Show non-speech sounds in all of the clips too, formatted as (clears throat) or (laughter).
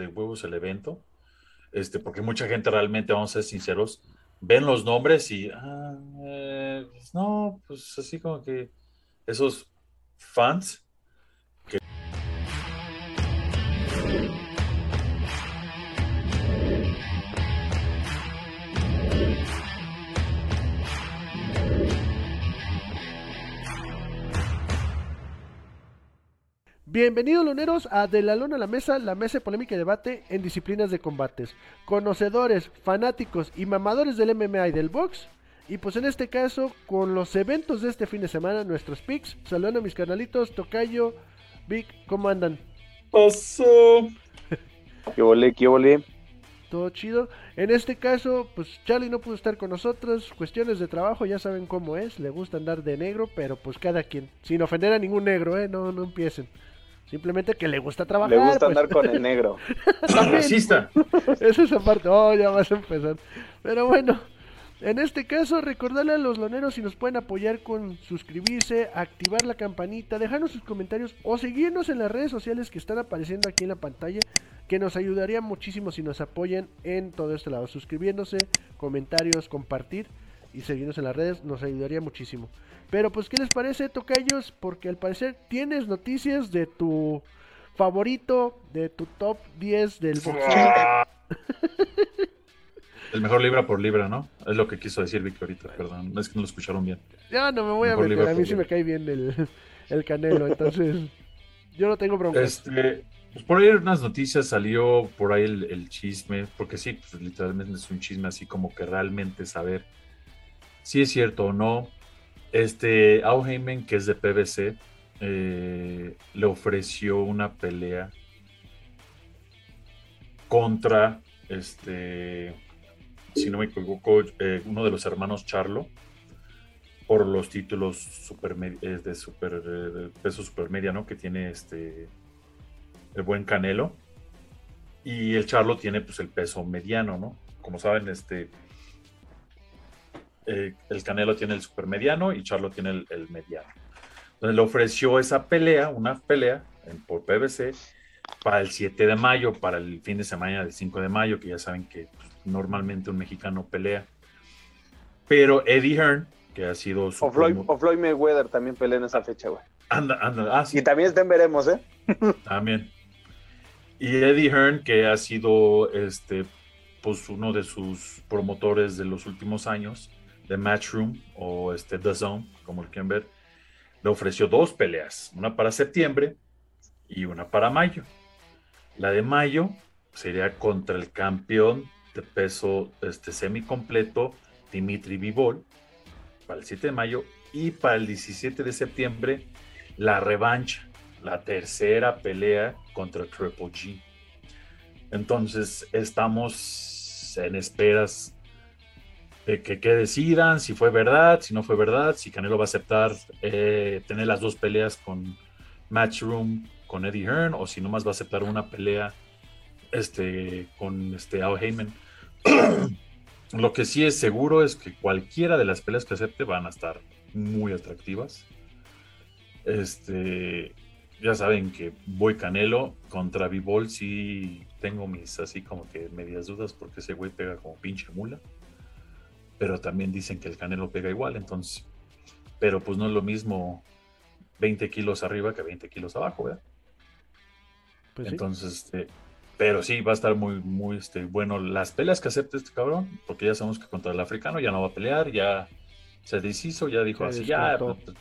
de huevos el evento, este, porque mucha gente realmente, vamos a ser sinceros, ven los nombres y, ah, eh, pues no, pues así como que esos fans Bienvenidos luneros a De la Luna a la Mesa, la mesa de polémica y debate en disciplinas de combates. Conocedores, fanáticos y mamadores del MMA y del box. Y pues en este caso, con los eventos de este fin de semana, nuestros picks. Saludando a mis canalitos, Tocayo, Vic, ¿cómo andan? Pasó. (laughs) ¿Qué volé, qué volé? Todo chido. En este caso, pues Charlie no pudo estar con nosotros. Cuestiones de trabajo, ya saben cómo es. Le gusta andar de negro, pero pues cada quien. Sin ofender a ningún negro, ¿eh? No, no empiecen. Simplemente que le gusta trabajar. Le gusta pues. andar con el negro. (laughs) Racista. (laughs) Esa es aparte. Oh, ya vas a empezar. Pero bueno, en este caso, recordarle a los loneros si nos pueden apoyar con suscribirse, activar la campanita, dejarnos sus comentarios o seguirnos en las redes sociales que están apareciendo aquí en la pantalla, que nos ayudaría muchísimo si nos apoyan en todo este lado. Suscribiéndose, comentarios, compartir y seguirnos en las redes nos ayudaría muchísimo. Pero pues, ¿qué les parece, Tocayos? Porque al parecer tienes noticias de tu favorito, de tu top 10 del boxeo. (laughs) El mejor libra por libra, ¿no? Es lo que quiso decir Vicky ahorita, perdón. Es que no lo escucharon bien. Ya no me voy a meter, a mí sí me cae bien el, (laughs) el canelo, entonces yo no tengo bronca. Este, pues por ahí unas noticias salió por ahí el, el chisme, porque sí, pues literalmente es un chisme así como que realmente saber si es cierto o no. Este, Auheimen, que es de PBC, eh, le ofreció una pelea contra, este, si no me equivoco, eh, uno de los hermanos Charlo por los títulos superme- eh, de super, peso supermedia, ¿no? Que tiene este el buen Canelo. Y el Charlo tiene pues el peso mediano, ¿no? Como saben, este eh, el Canelo tiene el supermediano y Charlo tiene el, el mediano. Entonces le ofreció esa pelea, una pelea en- por PBC para el 7 de mayo, para el fin de semana del 5 de mayo, que ya saben que pues, normalmente un mexicano pelea. Pero Eddie Hearn, que ha sido su O Floyd, o Floyd Mayweather también pelea en esa fecha, güey. Anda, anda, ah, sí, Y también estén veremos, ¿eh? (laughs) también. Y Eddie Hearn, que ha sido este, pues uno de sus promotores de los últimos años, de Matchroom o este The Zone, como lo quieren ver, le ofreció dos peleas, una para septiembre y una para mayo. La de mayo sería contra el campeón de peso este, semicompleto, Dimitri Vivol, para el 7 de mayo, y para el 17 de septiembre, la revancha, la tercera pelea contra Triple G. Entonces estamos en esperas de que, decidan si fue verdad, si no fue verdad, si Canelo va a aceptar eh, tener las dos peleas con Matchroom, con Eddie Hearn, o si nomás va a aceptar una pelea este, con este, Al Heyman. (clears throat) Lo que sí es seguro es que cualquiera de las peleas que acepte van a estar muy atractivas. Este, ya saben que voy Canelo contra Vivol, sí tengo mis así como que medias dudas porque ese güey pega como pinche mula. Pero también dicen que el Canelo pega igual, entonces. Pero pues no es lo mismo 20 kilos arriba que 20 kilos abajo, ¿verdad? Pues sí. Entonces, este, pero sí, va a estar muy, muy este, bueno las peleas que acepte este cabrón, porque ya sabemos que contra el africano ya no va a pelear, ya se deshizo, ya dijo así, ya descartó. pues,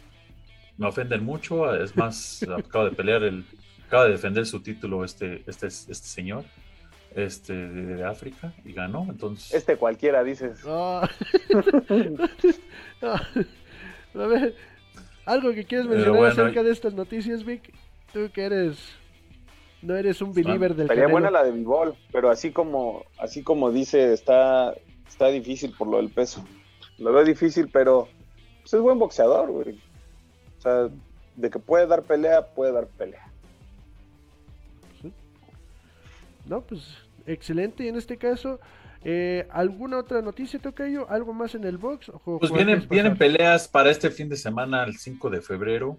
me ofenden mucho, es más, (laughs) acaba de pelear, el, acaba de defender su título este, este, este señor este, de, de África y ganó, entonces... Este cualquiera, dices. Ah. (laughs) a ver, algo que quieres mencionar bueno, acerca de estas noticias, Vic. Tú que eres, no eres un believer del Estaría buena la de Bivol, pero así como, así como dice, está, está difícil por lo del peso. Lo veo difícil, pero pues, es buen boxeador, güey. O sea, de que puede dar pelea, puede dar pelea. No, pues excelente. Y en este caso, eh, ¿alguna otra noticia, Tocayo? ¿Algo más en el box? ¿O Pues vienen, vienen peleas para este fin de semana, el 5 de febrero.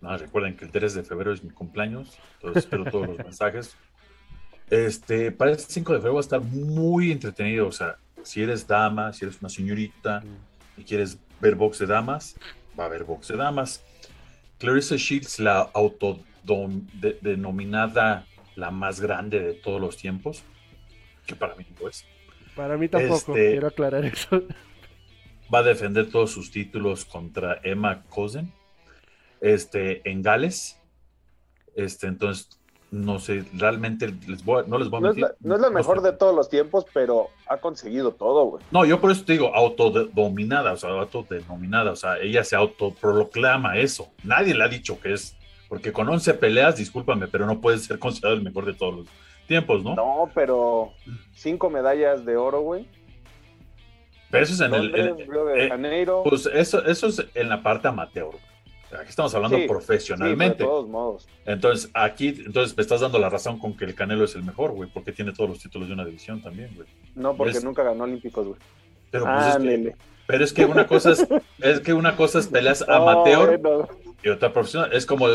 No, recuerden que el 3 de febrero es mi cumpleaños, entonces espero todos los (laughs) mensajes. Este, para el 5 de febrero va a estar muy entretenido. O sea, si eres dama, si eres una señorita y quieres ver box de damas, va a haber box de damas. Clarissa Shields, la autodenominada la más grande de todos los tiempos, que para mí no es. Para mí tampoco, Este- quiero aclarar eso. Va a defender todos sus títulos contra Emma Cosen este, en Gales. Este, entonces, no sé, realmente les voy a- no les voy a No es mentir. la, no es la mejor sé. de todos los tiempos, pero ha conseguido todo, güey. No, yo por eso te digo autodominada, o sea, autodenominada, o sea, ella se autoproclama eso. Nadie le ha dicho que es, porque con 11 peleas, discúlpame, pero no puede ser considerado el mejor de todos los tiempos, ¿no? No, pero cinco medallas de oro, güey. Pero eso es en el... Río de eh, Janeiro. pues eso, eso es en la parte amateur. Aquí estamos hablando Sí, Sí, profesionalmente. de todos modos. Entonces, aquí, entonces me estás dando la razón con que el Canelo es el mejor, güey, porque tiene todos los títulos de una división también, güey. No, porque nunca ganó Olímpicos, güey. Pero, pues, es que, pero es que una cosa es, (laughs) es que una cosa es peleas Oh, amateur y otra profesional. Es como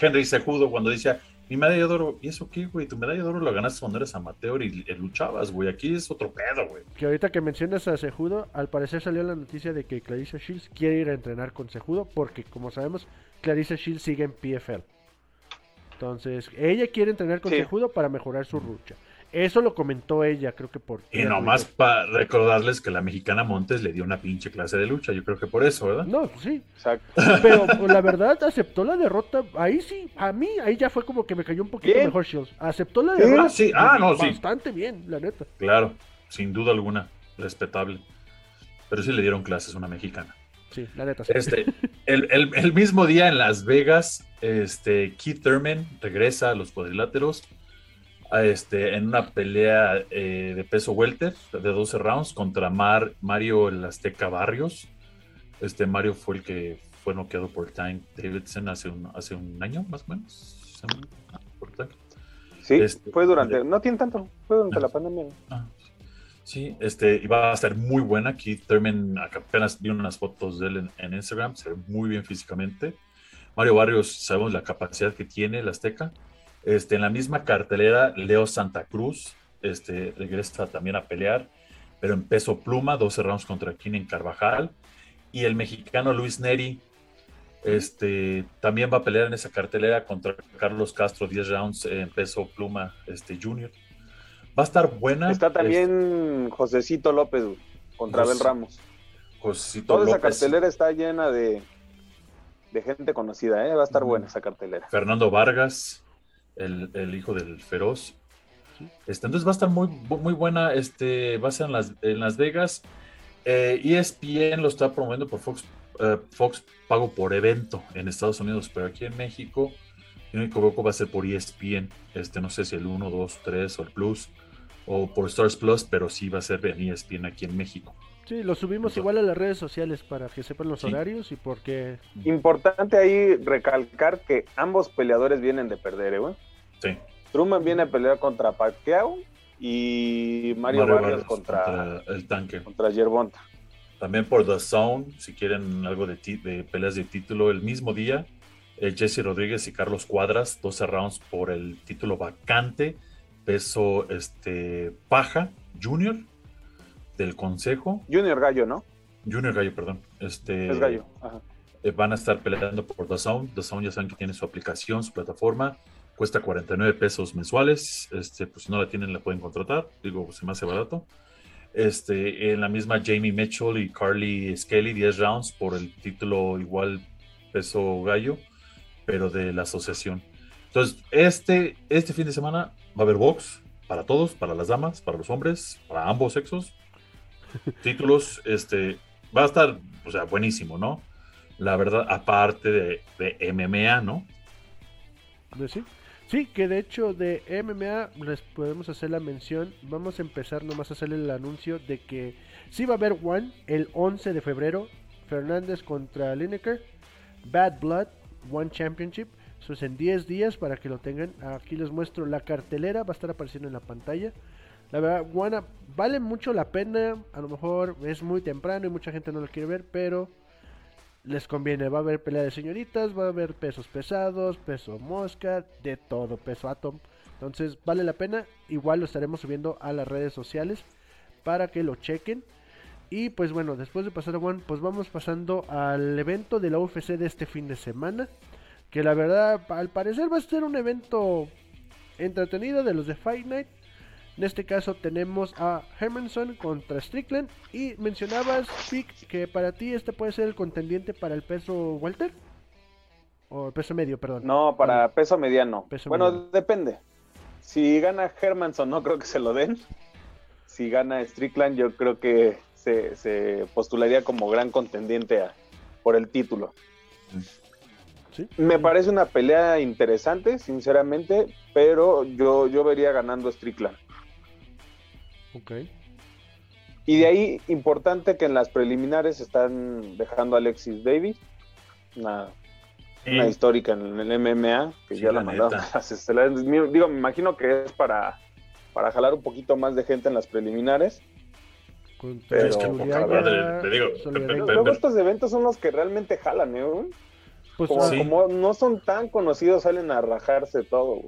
Henry Sejudo cuando dice, mi medalla de oro, ¿y eso qué, güey? Tu medalla de oro la ganaste cuando eres amateur y, y luchabas, güey. Aquí es otro pedo, güey. Que ahorita que mencionas a Sejudo, al parecer salió la noticia de que Clarissa Shields quiere ir a entrenar con Sejudo porque, como sabemos, Clarissa Shields sigue en PFL. Entonces, ella quiere entrenar con Sí. Sejudo para mejorar su lucha. Eso lo comentó ella, creo que por... Y nomás para recordarles que la mexicana Montes le dio una pinche clase de lucha. Yo creo que por eso, ¿verdad? No, pues sí. Exacto. Pero (laughs) pues, la verdad aceptó la derrota. Ahí sí, a mí, ahí ya fue como que me cayó un poquito Bien. mejor Shields. Aceptó la derrota. sí, ah, no, sí. Bastante bien, la neta. Claro, sin duda alguna, respetable. Pero sí le dieron clases a una mexicana. Sí, la neta. sí. Este, el, el- el mismo día en Las Vegas, este, Keith Thurman regresa a los cuadriláteros este, en una pelea eh, de peso welter de 12 rounds contra Mar- Mario el Azteca Barrios. Este Mario fue el que fue noqueado por Tank Davidson hace un, hace un año, más o menos. Tank. Sí, Este- fue durante. No tiene tanto, fue durante Ah. la pandemia. Ah, sí, este, y va a estar muy buena. Keith Thurman, apenas vi unas fotos de él en, en Instagram, se ve muy bien físicamente. Mario Barrios, sabemos la capacidad que tiene el Azteca. Este, en la misma cartelera, Leo Santa Cruz este, regresa también a pelear, pero en peso pluma, 12 rounds contra Keenan Carvajal. Y el mexicano Luis Neri este, también va a pelear en esa cartelera contra Carlos Castro, 10 rounds en peso pluma este, junior. Va a estar buena. Está también Josecito López, contra Jos- Abel Ramos. Josito Toda esa cartelera está llena de, de gente conocida, ¿eh? Va a estar buena esa cartelera. Fernando Vargas, el, el hijo del feroz. Este, entonces va a estar muy, muy buena. Este, va a ser en Las, en Las Vegas. Eh, ESPN lo está promoviendo por Fox, eh, Fox pago por evento en Estados Unidos, pero aquí en México, si no me equivoco, va a ser por ESPN. Este, no sé si el 1, 2, 3 o el Plus o por Stars Plus, pero sí va a ser en ESPN aquí en México. Sí, lo subimos igual a las redes sociales para que sepan los Sí. horarios y porque Importante ahí recalcar que ambos peleadores vienen de perder, ¿eh, güey. Sí. Truman viene a pelear contra Pacquiao y Mario, Vargas Vargas contra, contra el tanque. contra Yerbonta. También por The Zone, si quieren algo de, de peleas de título, el mismo día, eh, Jesse Rodríguez y Carlos Cuadras, 12 rounds por el título vacante, peso este, paja, junior, del consejo, Junior Gallo, ¿no? junior gallo, perdón. Este, Es Gallo. Ajá. eh, van a estar peleando por The Zone. The Zone ya saben que tiene su aplicación, su plataforma. Cuesta 49 pesos mensuales. Este, pues si no la tienen, la pueden contratar. Digo, se me hace barato. Este, en la misma Jamie Mitchell y Carly Skelly, 10 rounds por el título igual peso gallo, pero de la asociación. Entonces, este, este fin de semana va a haber box para todos, para las damas, para los hombres, para ambos sexos. (laughs) Títulos, este, va a estar, o sea, buenísimo, ¿no? La verdad, aparte de, de MMA, ¿no? Sí. Sí, que de hecho de MMA les podemos hacer la mención. Vamos a empezar nomás a hacer el anuncio de que sí va a haber One el 11 de febrero. Fernández contra Lineker. Bad Blood One Championship. Eso es en 10 días para que lo tengan. Aquí les muestro la cartelera. Va a estar apareciendo en la pantalla. La verdad, One vale mucho la pena. A lo mejor es muy temprano y mucha gente no lo quiere ver, pero les conviene. Va a haber pelea de señoritas, va a haber pesos pesados, peso mosca, de todo, peso atom. Entonces vale la pena, igual lo estaremos subiendo a las redes sociales para que lo chequen. Y pues bueno, después de pasar a One, pues vamos pasando al evento de la UFC de este fin de semana. Que la verdad, al parecer va a ser un evento entretenido de los de Fight Night. En este caso tenemos a Hermanson contra Strickland. Y mencionabas, Pick, que para ti este puede ser el contendiente para el peso Walter. O peso medio, perdón. No, para peso mediano. bueno, depende. Si gana Hermanson, no creo que se lo den. Si gana Strickland, yo creo que se, postularía como gran contendiente por el título. Me parece una pelea interesante, sinceramente, pero yo, yo vería ganando Strickland. Ok. Y de ahí, importante que en las preliminares están dejando a Alexis Davis, una, histórica en el MMA, que ya la, mandaron (laughs) Digo, me imagino que es para, para jalar un poquito más de gente en las preliminares. Pero, luego estos eventos son los que realmente jalan, ¿eh? Pues, como, no son tan conocidos, salen a rajarse todo.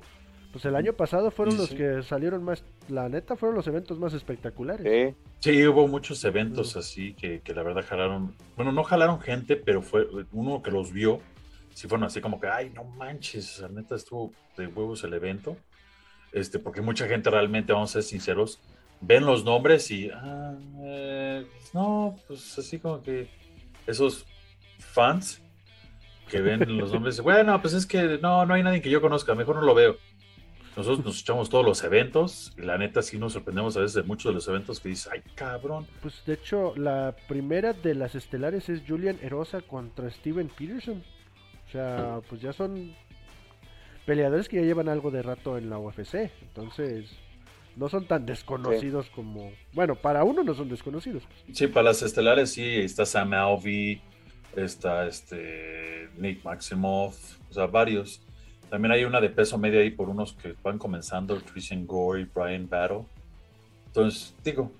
Pues el año pasado fueron los que salieron más, la neta, fueron los eventos más espectaculares. Sí, hubo muchos eventos así que, que, la verdad jalaron, bueno, no jalaron gente, pero fue uno que los vio, sí fueron así como que, ay, no manches, la neta estuvo de huevos el evento. Este, porque mucha gente realmente, vamos a ser sinceros, ven los nombres y, ah, eh, no, pues así como que esos fans que ven los nombres, (laughs) bueno, pues es que no, no hay nadie que yo conozca, mejor no lo veo. Nosotros nos echamos todos los eventos y la neta sí nos sorprendemos a veces de muchos de los eventos que dices, ay cabrón. Pues de hecho, la primera de las estelares es Julian Erosa contra Steven Peterson. O sea, pues ya son peleadores que ya llevan algo de rato en la UFC. Entonces, no son tan desconocidos como. Bueno, para uno no son desconocidos. Sí, para las estelares sí, está Sam Alvey, está este Nick Maximoff, o sea, varios. También hay una de peso medio ahí por unos que van comenzando, Christian Gore y Brian Battle. Entonces, digo,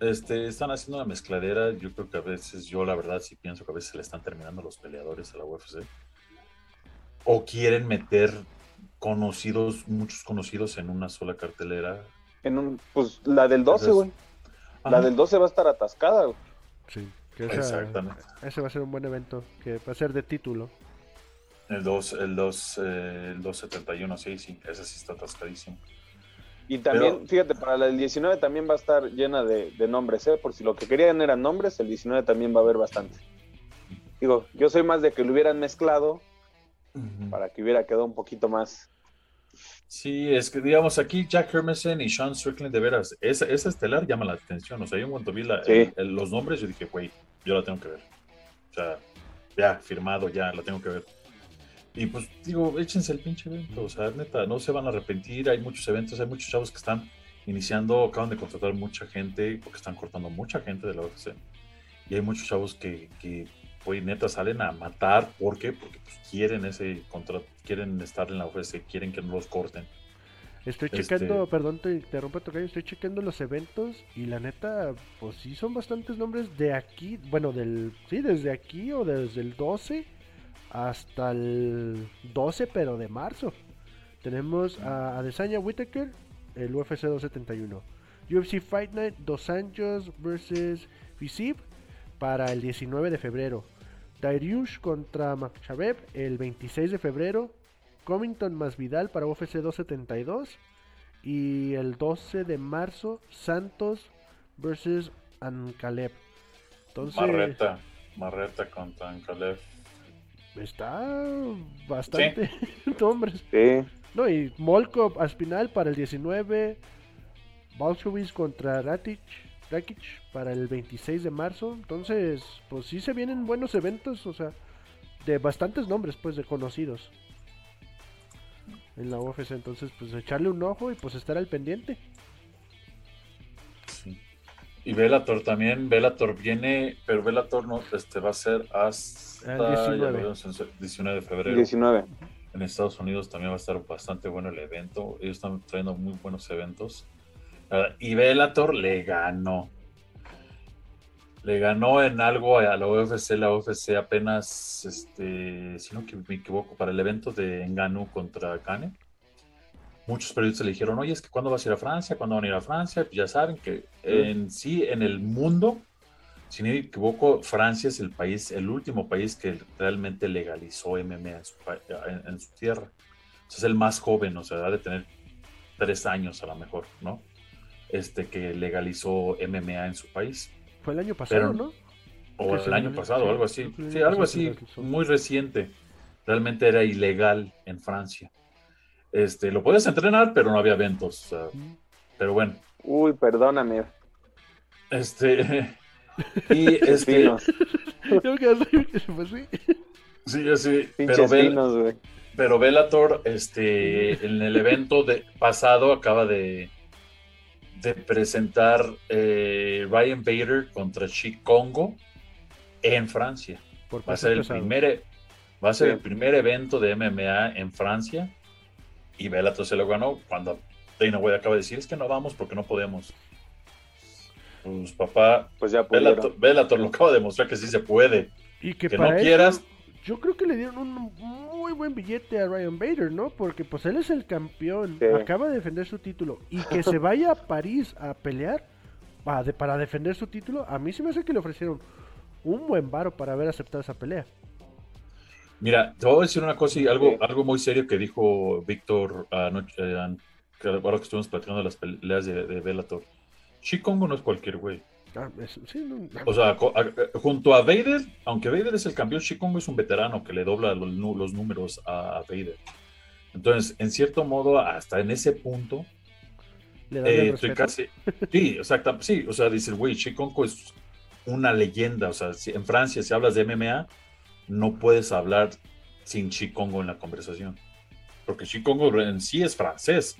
este, están haciendo una mezcladera. Yo creo que a veces, yo la verdad sí pienso que a veces se le están terminando los peleadores a la UFC. O quieren meter conocidos, muchos conocidos en una sola cartelera en un, pues la del 12, güey. La del 12 va a estar atascada, güey. Sí, Exactamente. Ese va a ser un buen evento, que va a ser de título. El 2, el 2, eh, el 271, sí, sí, ese sí está atascadísimo. Y también, fíjate, para la del 19 también va a estar llena de, nombres, ¿eh? Por si lo que querían eran nombres, el 19 también va a haber bastante. Digo, yo soy más de que lo hubieran mezclado para que hubiera quedado un poquito más, Sí, es que digamos aquí Jack Hermanson y Sean Strickland, de veras, esa, esa estelar llama la atención. O sea, yo en cuanto vi los nombres, yo dije, güey, yo la tengo que ver. O sea, ya, firmado, ya, la tengo que ver. Y pues digo, échense el pinche evento. O sea, neta, no se van a arrepentir. Hay muchos eventos, hay muchos chavos que están iniciando, acaban de contratar mucha gente, porque están cortando mucha gente de la UFC. Y hay muchos chavos que, que pues neta salen a matar. ¿Por qué? Porque pues, quieren ese contrato, quieren estar en la UFC, quieren que no los corten. Estoy checando, este perdón, te interrumpo, tocayo, estoy checando los eventos y la neta, pues sí son bastantes nombres de aquí, bueno, del, sí, desde aquí o desde el 12 hasta el 12, pero de marzo. Tenemos a Adesanya Whitaker, el UFC 271. UFC Fight Night Dos Anjos vs Visib para el 19 de febrero. Dariush contra Makshabev el 26 de febrero. Comington más Vidal para UFC 272. Y el 12 de marzo, Santos versus Ankalev. Entonces, Marreta, Marreta contra Ankalev. Está bastante (laughs) hombres. No, y Molkov Aspinal para el 19. Balchowicz contra Ratic para el 26 de marzo. Entonces, pues sí se vienen buenos eventos, o sea, de bastantes nombres, pues, de conocidos en la UFC. Entonces, pues echarle un ojo y pues estar al pendiente. Y Velator también, Velator viene, pero Velator no, este va a ser hasta el 19. 19 de febrero. 19. En Estados Unidos también va a estar bastante bueno el evento. Ellos están trayendo muy buenos eventos. Y Bellator le ganó. Le ganó en algo a la UFC, la UFC apenas, este, si no me equivoco, para el evento de Enganu contra Kane. Muchos periodistas le dijeron, oye, es que ¿cuándo vas a ir a Francia? ¿Cuándo van a ir a Francia? Pues ya saben que en sí, en el mundo, si no me equivoco, Francia es el país, el último país que realmente legalizó MMA en su, en, su tierra. es el más joven, o sea, ha de tener tres años a lo mejor, ¿no? Este que legalizó MMA en su país. Fue el año pasado, ¿no? O el año pasado, algo así. Sí, algo así, muy reciente. Realmente era ilegal en Francia. Este, lo puedes entrenar, pero no había eventos. pero bueno. Uy, perdóname. Este. (laughs) y este. pues sí. Sí, yo sí. Pero, pero Bellator, este, en el evento de, pasado acaba de, de presentar eh, Ryan Bader contra Chic Congo en Francia. va a ser el primer, va a ser el primer evento de MMA en Francia y Bellator se lo ganó cuando Dana White acaba de decir es que no vamos porque no podemos. Pues papá, pues ya Bellator, lo acaba de demostrar que sí se puede. Y que, no quieras. Yo creo que le dieron un muy buen billete a Ryan Bader, ¿no? Porque pues él es el campeón, acaba de defender su título y que se (laughs) vaya a París a pelear para, para defender su título, a mí sí me hace que le ofrecieron un buen varo para haber aceptado esa pelea. Mira, te voy a decir una cosa y algo, algo muy serio que dijo Víctor anoche, eh, ahora que estuvimos platicando las peleas de, de Bellator. Chikongo no es cualquier güey. Ah, o sea, eh, junto a Vader, aunque Vader es el campeón, Chikongo es un veterano que le dobla los, números a Vader. Entonces, en cierto modo, hasta en ese punto, le eh, estoy casi. Sí, exacto. Sí, o sea, dice güey, Chikongo es una leyenda. O sea, si en Francia, si hablas de MMA, no puedes hablar sin Chikongo en la conversación. Porque Chikongo en sí es francés.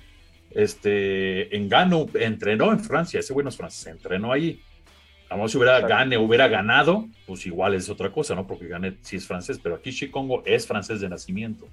Este, en Gano entrenó en Francia, ese bueno es francés, entrenó ahí. Vamos, si hubiera, gane, hubiera ganado, pues igual es otra cosa, ¿no? Porque Gane sí es francés, pero aquí Chikongo es francés de nacimiento.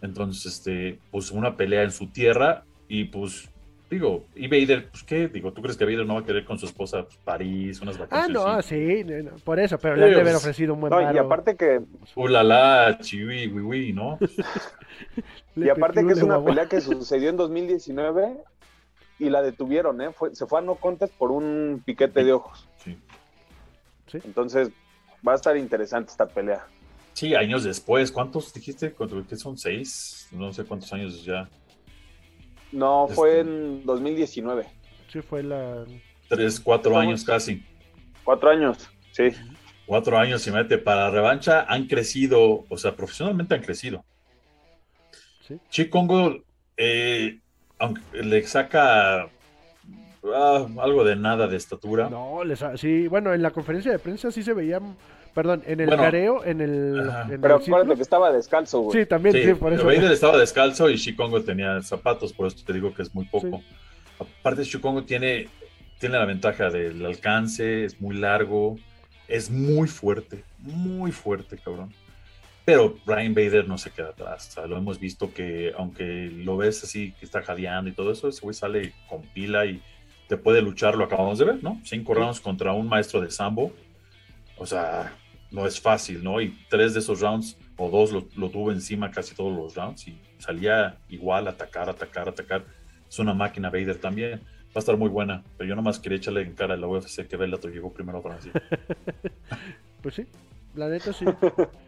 Entonces, este, pues una pelea en su tierra y pues Digo, y Vader, pues qué, digo, ¿tú crees que Vader no va a querer con su esposa pues, París, unas vacaciones? Ah, no, sí, por eso, pero le han de haber ofrecido un buen no, Y aparte que... Ulala, chiwi, wiwi, ¿no? (laughs) y aparte que es una pelea que sucedió en 2019 y la detuvieron, ¿eh? Fue, se fue a no contest por un piquete de ojos. Sí. sí. Entonces, va a estar interesante esta pelea. Sí, años después, ¿cuántos dijiste? ¿Qué son? ¿Seis? No sé cuántos años ya. No, fue este, en 2019. Sí, fue la. Tres, cuatro años casi. Cuatro años, sí. Cuatro años y mete para revancha han crecido, o sea, profesionalmente han crecido. Sí. Chicongo, eh, aunque le saca ah, algo de nada de estatura. No, les, sí, bueno, en la conferencia de prensa sí se veía Perdón, en el careo, en el. pero acuérdate que estaba descalzo, güey. Sí, también, sí, por eso. Vader estaba descalzo y Shikongo tenía zapatos, por eso te digo que es muy poco. Aparte, Shikongo tiene, tiene la ventaja del alcance, es muy largo, es muy fuerte, muy fuerte, cabrón. Pero Brian Vader no se queda atrás. O sea, lo hemos visto que, aunque lo ves así, que está jadeando y todo eso, ese güey sale con pila y te puede luchar, lo acabamos de ver, ¿no? Cinco rounds contra un maestro de sambo. O sea, no es fácil, ¿no? Y tres de esos rounds o dos lo, tuvo encima casi todos los rounds y salía igual, atacar, atacar, atacar. Es una máquina Vader también. Va a estar muy buena, pero yo nomás quería echarle en cara a la UFC que Bellator llegó primero a Francia. (laughs) pues sí, la neta sí.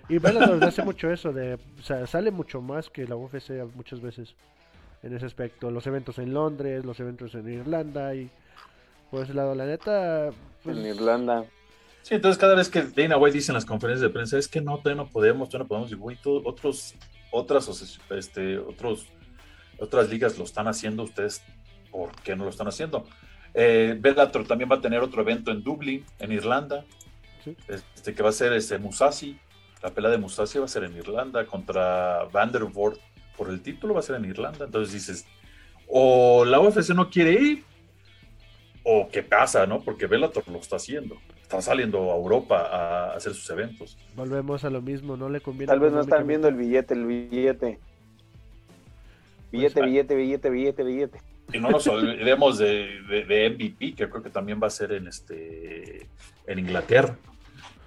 Y Bellator hace mucho eso, de, o sea, sale mucho más que la UFC muchas veces en ese aspecto. Los eventos en Londres, los eventos en Irlanda y por ese lado, la neta... Pues, en Irlanda. Sí, entonces cada vez que Dana White dice en las conferencias de prensa es que no, todavía no podemos, todavía no podemos, y güey, otros, otras, este, otros, otras ligas lo están haciendo, ustedes, ¿por qué no lo están haciendo? Eh, Bellator también va a tener otro evento en Dublín, en Irlanda, este, que va a ser este, Musashi, la pelea de Musashi va a ser en Irlanda contra Vandervoort por el título va a ser en Irlanda, entonces dices, o la UFC no quiere ir, o qué pasa, ¿no? Porque Bellator lo está haciendo están saliendo a Europa a hacer sus eventos. Volvemos a lo mismo, no le conviene. Tal vez no están viendo el billete, el billete. Billete, pues, billete, billete, billete, billete. Y no nos olvidemos de, de, MVP, que creo que también va a ser en este en Inglaterra.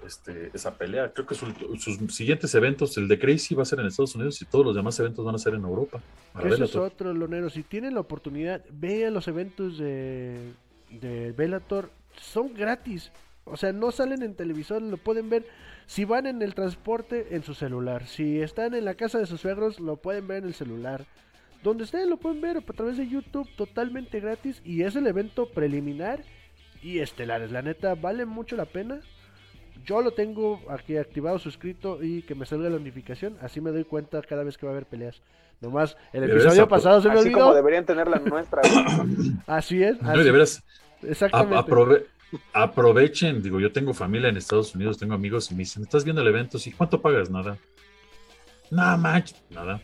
este, esa pelea. Creo que su- sus siguientes eventos, el de Crazy va a ser en Estados Unidos y todos los demás eventos van a ser en Europa. Eso es otro, Lonero. Si tienen la oportunidad, vean los eventos de, de Bellator. Son gratis. O sea, no salen en televisor, lo pueden ver. Si van en el transporte, en su celular. Si están en la casa de sus suegros, lo pueden ver en el celular. Donde estén, lo pueden ver a través de YouTube, totalmente gratis. Y es el evento preliminar y estelares. La neta, vale mucho la pena. Yo lo tengo aquí activado, suscrito y que me salga la notificación. Así me doy cuenta cada vez que va a haber peleas. Nomás, el episodio pasado se me Así olvidó. como deberían tener la nuestra. (coughs) Así es. No, así- de veras, Exactamente. a- aprove- aprovechen, digo, yo tengo familia en Estados Unidos, tengo amigos y me dicen, ¿estás viendo el evento? Sí, ¿cuánto pagas? Nada. Nada más, nada.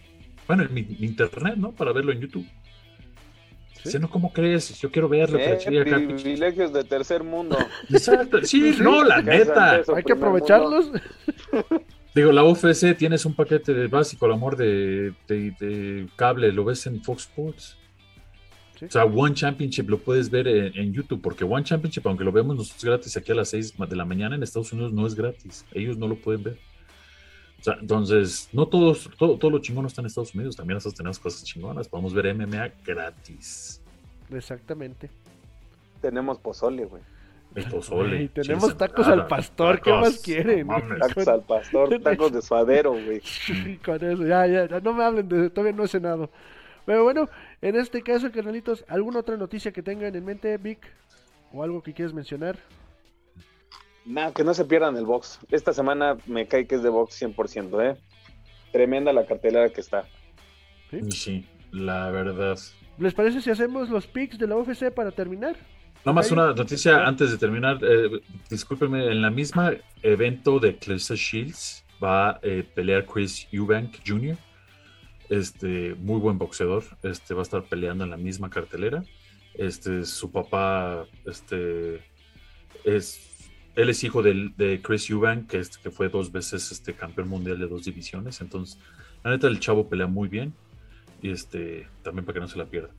Bueno, en mi, mi internet, ¿no? Para verlo en YouTube. Sí. Dice, no, ¿cómo crees? Yo quiero verlo. Eh, chingada acá, pinche". privilegios de tercer mundo. (laughs) Exacto. Sí, Sí, no, la neta. eso, Hay que mundo. aprovecharlos. (laughs) Digo, la UFC tienes un paquete de básico, el amor de, de- de cable, lo ves en Fox Sports. Sí. O sea, One Championship lo puedes ver en, en YouTube, porque One Championship, aunque lo vemos nosotros gratis aquí a las 6 de la mañana, en Estados Unidos no es gratis. Ellos no lo pueden ver. O sea, entonces, no todos, todo, todo lo chingón no está en Estados Unidos. También nosotros tenemos cosas chingonas. Podemos ver MMA gratis. Exactamente. Tenemos pozole, güey. El pozole. Y tenemos tacos nada, al pastor. ¿Qué más quieren? mames. Tacos al pastor, tacos de suadero, güey. (laughs) Con eso, ya, ya, ya, no me hablen de todavía no he cenado. Pero bueno, en este caso, carnalitos, ¿alguna otra noticia que tengan en mente, Vic? ¿O algo que quieras mencionar? Nada, que no se pierdan el box. Esta semana me cae que es de box 100%, ¿eh? Tremenda la cartelera que está. Sí, la verdad. ¿Les parece si hacemos los picks de la UFC para terminar? Nada más Ok. una noticia antes de terminar. eh, discúlpenme, en la misma evento de Clarissa Shields va a eh, pelear Chris Eubank Jr. Este, muy buen boxeador. Este, va a estar peleando en la misma cartelera. Este, su papá, este, es, él es hijo de, Chris Eubank, que, fue dos veces este, campeón mundial de dos divisiones. Entonces, la neta, el chavo pelea muy bien. Y este, también para que no se la pierda.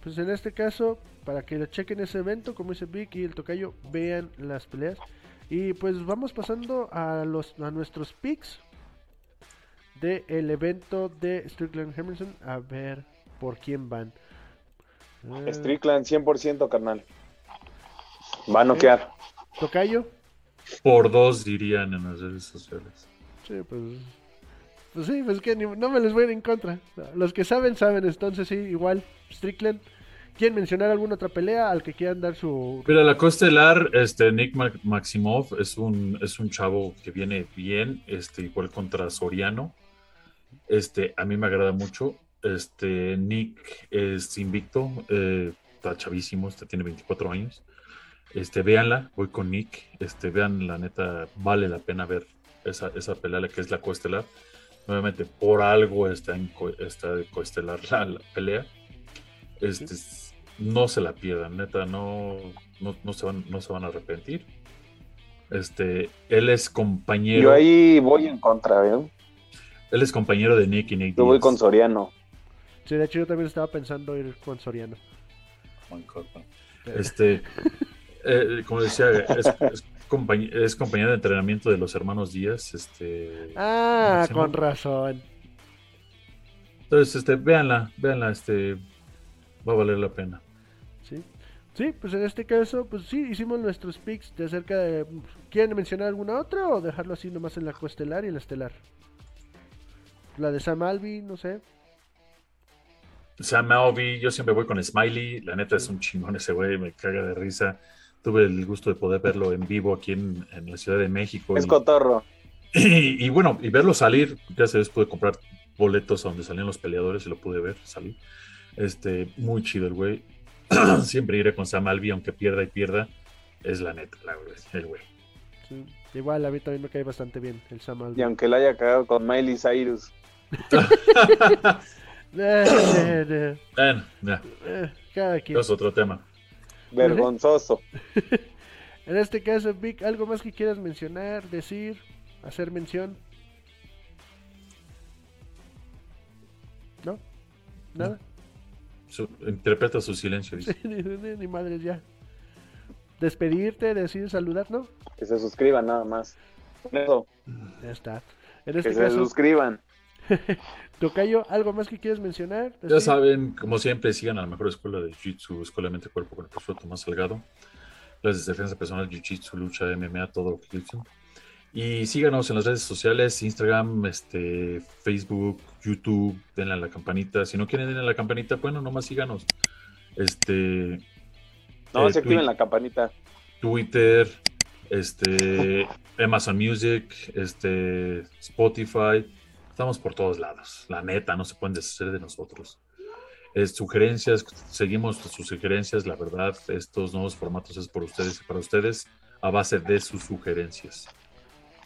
Pues en este caso, para que le chequen ese evento, como dice Vic y el tocayo, vean las peleas. Y pues vamos pasando a los a nuestros picks del evento de Strickland Hermanson. A ver por quién van. Eh, Strickland 100%, carnal. Va a noquear. Tocayo. Por dos dirían en las redes sociales. Sí, pues. Pues sí, pues que ni- no me les voy a ir en contra. Los que saben, saben. Entonces sí, igual. Strickland. ¿Quieren mencionar alguna otra pelea al que quieran dar su... Mira, la costelar, este, Nick Ma- Maximov es un, es un chavo que viene bien, este, igual contra Soriano. Este, a mí me agrada mucho. Este, Nick es invicto, eh, está chavísimo, este tiene 24 años. Este, véanla, voy con Nick. Este, vean, la neta, vale la pena ver esa, esa pelea, la que es la coestelar. Nuevamente, por algo está en co- está de coestelar la, la pelea. Este, no se la pierdan, neta, no, no, no se van, no se van a arrepentir. Este, él es compañero, Yo ahí voy en contra, ¿eh? Él es compañero de Nick y Nick Yo voy con Soriano. Sí, de hecho yo también estaba pensando ir con Soriano. Juan Corpa. Este, eh, como decía, es, es, compañ- es compañero de entrenamiento de los hermanos Díaz. Este, Ah, con razón. entonces, este, véanla, véanla, este, va a valer la pena. Sí. Sí, pues en este caso, pues sí, hicimos nuestros picks de acerca de... ¿Quieren mencionar alguna otra o dejarlo así nomás en la coestelar y en la estelar? La de Sam Alvey, no sé. Sam Alvey, yo siempre voy con Smiley, la neta es un chingón ese güey, me caga de risa. Tuve el gusto de poder verlo en vivo aquí en, en la Ciudad de México. Es y- cotorro. (clears throat) Y, y bueno, y verlo salir, ya se pude comprar boletos a donde salían los peleadores y lo pude ver salir. Este, muy chido el güey. (clears throat) Siempre iré con Sam Alvey, aunque pierda y pierda. Es la neta, la verdad, el güey. Sí. Igual a mí también me cae bastante bien el Sam Y Alvey. aunque la haya cagado con Miley Cyrus. Bueno, ya, cada quien. es otro tema. Vergonzoso. (laughs) En este caso, Vic, ¿algo más que quieras mencionar, decir, hacer mención? ¿No? ¿Nada? Su- interpreta su silencio. dice. (laughs) Ni, ni- ni madres ya. despedirte, decir saludar, ¿no? Que se suscriban nada más. Eso. Ya está. En este que se suscriban. Tocayo, ¿algo más que quieres mencionar? Ya saben, como siempre, sigan a la mejor escuela de Jiu-Jitsu, Escuela de Mente Cuerpo con el profesor Tomás Salgado. Clases de defensa personal, Jiu-Jitsu, lucha, MMA, todo lo que. Y síganos en las redes sociales, Instagram, este, Facebook, YouTube, denle a la campanita. Si no quieren denle a la campanita, bueno, nomás síganos. Este, No, Eh, se activen la campanita. Twitter, este, Amazon Music, este, Spotify. Estamos por todos lados. La neta, no se pueden deshacer de nosotros. Sugerencias, seguimos sus sugerencias. La verdad, estos nuevos formatos es por ustedes y para ustedes a base de sus sugerencias.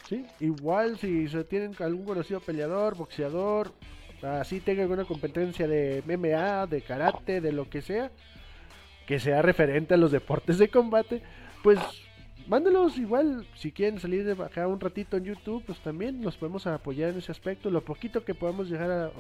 Sí, igual si se tienen algún conocido peleador, boxeador, así tenga alguna competencia de MMA, de karate, de lo que sea, que sea referente a los deportes de combate, pues mándelos igual, si quieren salir de acá un ratito en YouTube, pues también nos podemos apoyar en ese aspecto, lo poquito que podamos llegar a,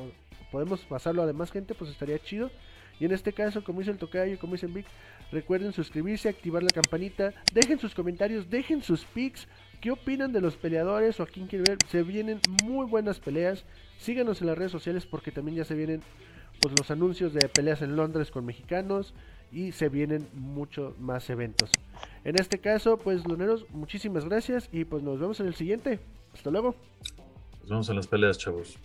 podemos pasarlo a demás gente, pues estaría chido. Y en este caso, como dice el tocayo, como dice Vic, recuerden suscribirse, activar la campanita, dejen sus comentarios, dejen sus pics, qué opinan de los peleadores o a quién quieren ver. Se vienen muy buenas peleas. Síganos en las redes sociales porque también ya se vienen pues, los anuncios de peleas en Londres con mexicanos y se vienen muchos más eventos. En este caso, pues Loneros, muchísimas gracias y pues nos vemos en el siguiente. Hasta luego. Nos vemos en las peleas, chavos.